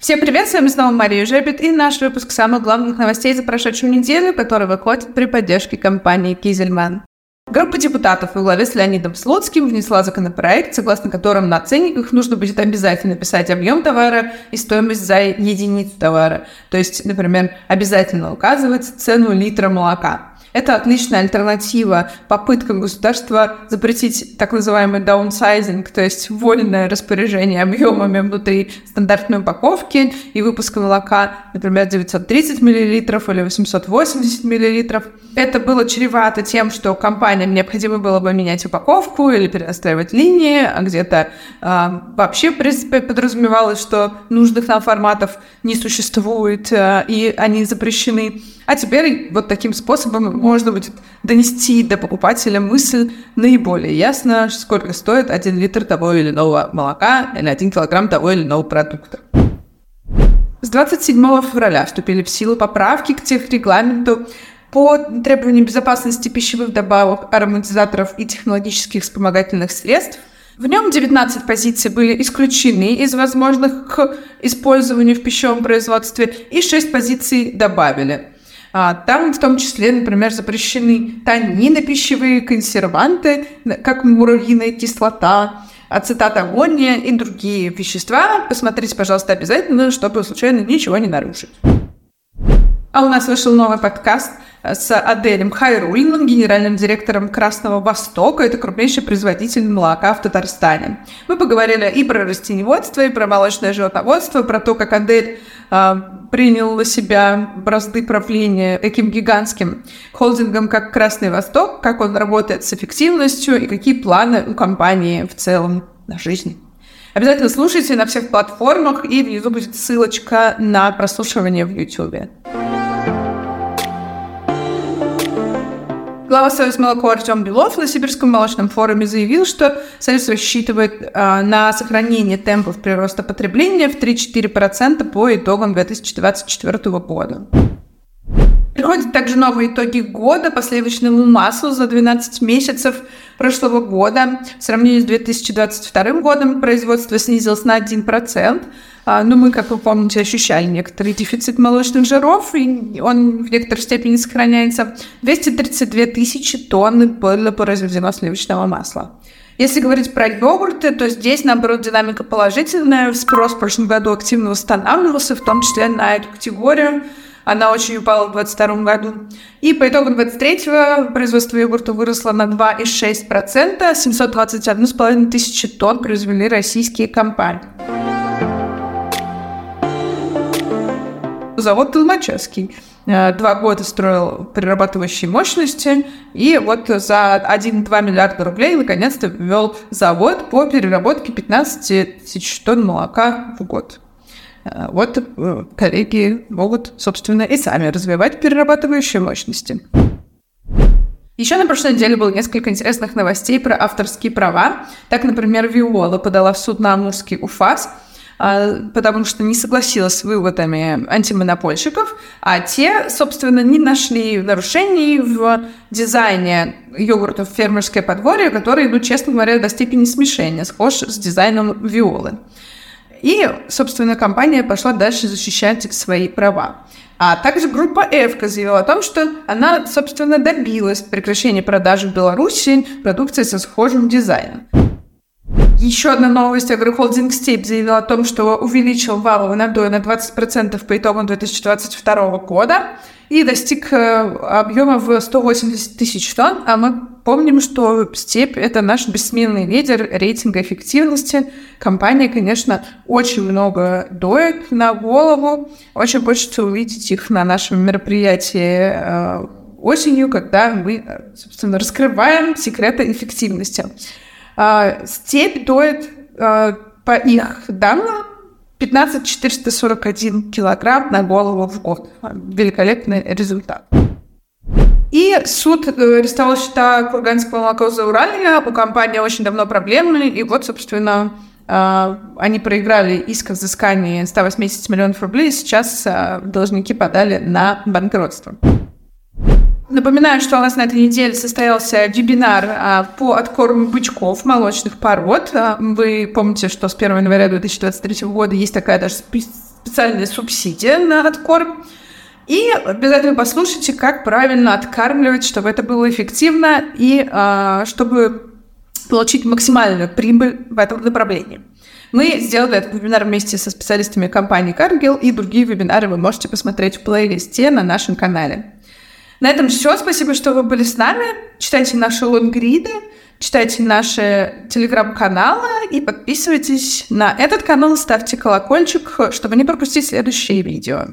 Всем привет, с вами снова Мария Жебет и наш выпуск самых главных новостей за прошедшую неделю, который выходит при поддержке компании Кизельман. Группа депутатов во главе с Леонидом Слуцким внесла законопроект, согласно которому на ценниках нужно будет обязательно писать объем товара и стоимость за единицу товара. То есть, например, обязательно указывать цену литра молока. Это отличная альтернатива попыткам государства запретить так называемый даунсайзинг, то есть вольное распоряжение объемами внутри стандартной упаковки и выпуска молока, например, 930 мл или 880 мл. Это было чревато тем, что компаниям необходимо было бы менять упаковку или перестраивать линии, а где-то э, вообще, в принципе, подразумевалось, что нужных нам форматов не существует, э, и они запрещены. А теперь вот таким способом можно будет донести до покупателя мысль наиболее ясно, сколько стоит один литр того или иного молока или один килограмм того или иного продукта. С 27 февраля вступили в силу поправки к техрегламенту по требованиям безопасности пищевых добавок, ароматизаторов и технологических вспомогательных средств. В нем 19 позиций были исключены из возможных к использованию в пищевом производстве, и 6 позиций добавили. А, там в том числе, например, запрещены танины пищевые, консерванты, как муравьиная кислота, ацетат аммония и другие вещества. Посмотрите, пожалуйста, обязательно, чтобы случайно ничего не нарушить. А у нас вышел новый подкаст с Аделем Хайрулиным, генеральным директором Красного Востока. Это крупнейший производитель молока в Татарстане. Мы поговорили и про растеневодство, и про молочное животноводство, про то, как Адель э, принял на себя бразды правления таким гигантским холдингом, как Красный Восток, как он работает с эффективностью и какие планы у компании в целом на жизнь. Обязательно слушайте на всех платформах, и внизу будет ссылочка на прослушивание в YouTube. Глава Союза молоко Артем Белов на Сибирском молочном форуме заявил, что Союз рассчитывает а, на сохранение темпов прироста потребления в 3-4% по итогам 2024 года. Приходят также новые итоги года по сливочному маслу за 12 месяцев прошлого года. В сравнении с 2022 годом производство снизилось на 1%. А, Но ну, мы, как вы помните, ощущали некоторый дефицит молочных жиров, и он в некоторой степени сохраняется. 232 тысячи тонн было произведено сливочного масла. Если говорить про йогурты, то здесь, наоборот, динамика положительная. Спрос в прошлом году активно восстанавливался, в том числе на эту категорию. Она очень упала в 2022 году. И по итогам 2023 производство йогурта выросло на 2,6%. 721,5 тысячи тонн произвели российские компании. завод Толмачевский. Э, два года строил перерабатывающие мощности, и вот за 1,2 миллиарда рублей наконец-то ввел завод по переработке 15 тысяч тонн молока в год. Э, вот э, коллеги могут, собственно, и сами развивать перерабатывающие мощности. Еще на прошлой неделе было несколько интересных новостей про авторские права. Так, например, Виола подала в суд на Амурский УФАС – а, потому что не согласилась с выводами антимонопольщиков, а те, собственно, не нашли нарушений в дизайне йогуртов «Фермерское подворье», которые, ну, честно говоря, до степени смешения схож с дизайном Виолы. И, собственно, компания пошла дальше защищать свои права. А также группа Эвка заявила о том, что она, собственно, добилась прекращения продажи в Беларуси продукции со схожим дизайном. Еще одна новость. Агрохолдинг Стейп заявил о том, что увеличил валовый надой на 20% по итогам 2022 года и достиг э, объема в 180 тысяч тонн. А мы помним, что Степь – это наш бессменный лидер рейтинга эффективности. Компания, конечно, очень много доет на голову. Очень хочется увидеть их на нашем мероприятии э, осенью, когда мы, собственно, раскрываем секреты эффективности. А, степь доит, а, по их данным, 15 441 килограмм на голову в год. Великолепный результат. И суд э, арестовал счета Курганского молока за Уралья. У компании очень давно проблемы. И вот, собственно, а, они проиграли иск о взыскании 180 миллионов рублей. Сейчас должники подали на банкротство. Напоминаю, что у нас на этой неделе состоялся вебинар а, по откорму бычков молочных пород. А, вы помните, что с 1 января 2023 года есть такая даже специальная субсидия на откорм. И обязательно послушайте, как правильно откармливать, чтобы это было эффективно и э, чтобы получить максимальную прибыль в этом направлении. Мы сделали этот вебинар вместе со специалистами компании Cargill, и другие вебинары вы можете посмотреть в плейлисте на нашем канале. На этом все. Спасибо, что вы были с нами. Читайте наши лонгриды, читайте наши телеграм-каналы и подписывайтесь на этот канал, ставьте колокольчик, чтобы не пропустить следующие видео.